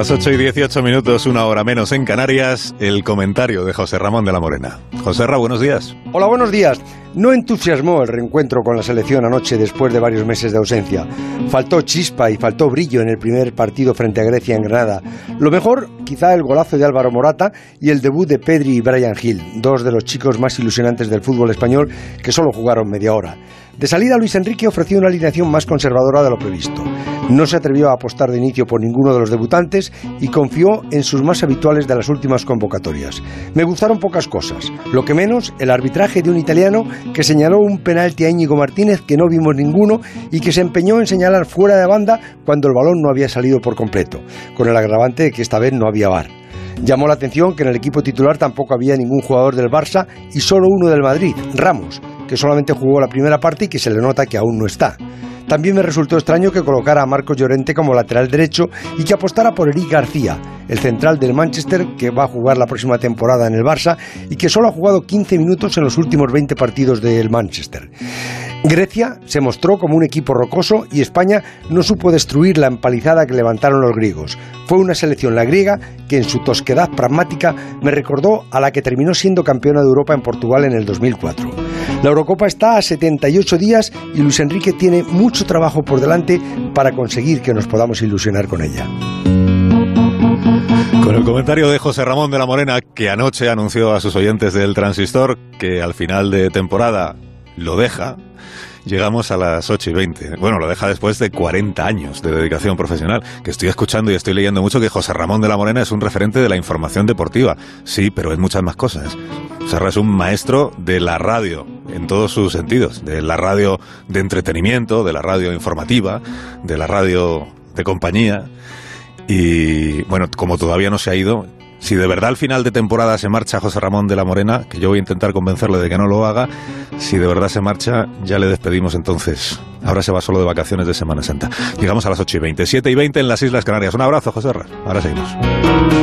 las 8 y 18 minutos, una hora menos en Canarias, el comentario de José Ramón de la Morena. José Ra, buenos días. Hola, buenos días. No entusiasmó el reencuentro con la selección anoche después de varios meses de ausencia. Faltó chispa y faltó brillo en el primer partido frente a Grecia en Granada. Lo mejor, quizá el golazo de Álvaro Morata y el debut de Pedri y Brian Hill, dos de los chicos más ilusionantes del fútbol español que solo jugaron media hora. De salida, Luis Enrique ofreció una alineación más conservadora de lo previsto. No se atrevió a apostar de inicio por ninguno de los debutantes y confió en sus más habituales de las últimas convocatorias. Me gustaron pocas cosas, lo que menos el arbitraje de un italiano que señaló un penalti a Íñigo Martínez que no vimos ninguno y que se empeñó en señalar fuera de banda cuando el balón no había salido por completo, con el agravante de que esta vez no había VAR. Llamó la atención que en el equipo titular tampoco había ningún jugador del Barça y solo uno del Madrid, Ramos, que solamente jugó la primera parte y que se le nota que aún no está. También me resultó extraño que colocara a Marcos Llorente como lateral derecho y que apostara por Eric García, el central del Manchester que va a jugar la próxima temporada en el Barça y que solo ha jugado 15 minutos en los últimos 20 partidos del Manchester. Grecia se mostró como un equipo rocoso y España no supo destruir la empalizada que levantaron los griegos. Fue una selección la griega que en su tosquedad pragmática me recordó a la que terminó siendo campeona de Europa en Portugal en el 2004. La Eurocopa está a 78 días y Luis Enrique tiene mucho trabajo por delante para conseguir que nos podamos ilusionar con ella. Con el comentario de José Ramón de la Morena, que anoche anunció a sus oyentes del Transistor que al final de temporada lo deja, llegamos a las 8 y 20. Bueno, lo deja después de 40 años de dedicación profesional, que estoy escuchando y estoy leyendo mucho que José Ramón de la Morena es un referente de la información deportiva. Sí, pero es muchas más cosas. Serra es un maestro de la radio, en todos sus sentidos, de la radio de entretenimiento, de la radio informativa, de la radio de compañía. Y bueno, como todavía no se ha ido, si de verdad al final de temporada se marcha José Ramón de la Morena, que yo voy a intentar convencerle de que no lo haga, si de verdad se marcha, ya le despedimos entonces. Ahora se va solo de vacaciones de Semana Santa. Llegamos a las 8 y 20, 7 y 20 en las Islas Canarias. Un abrazo, José Ramón. Ahora seguimos.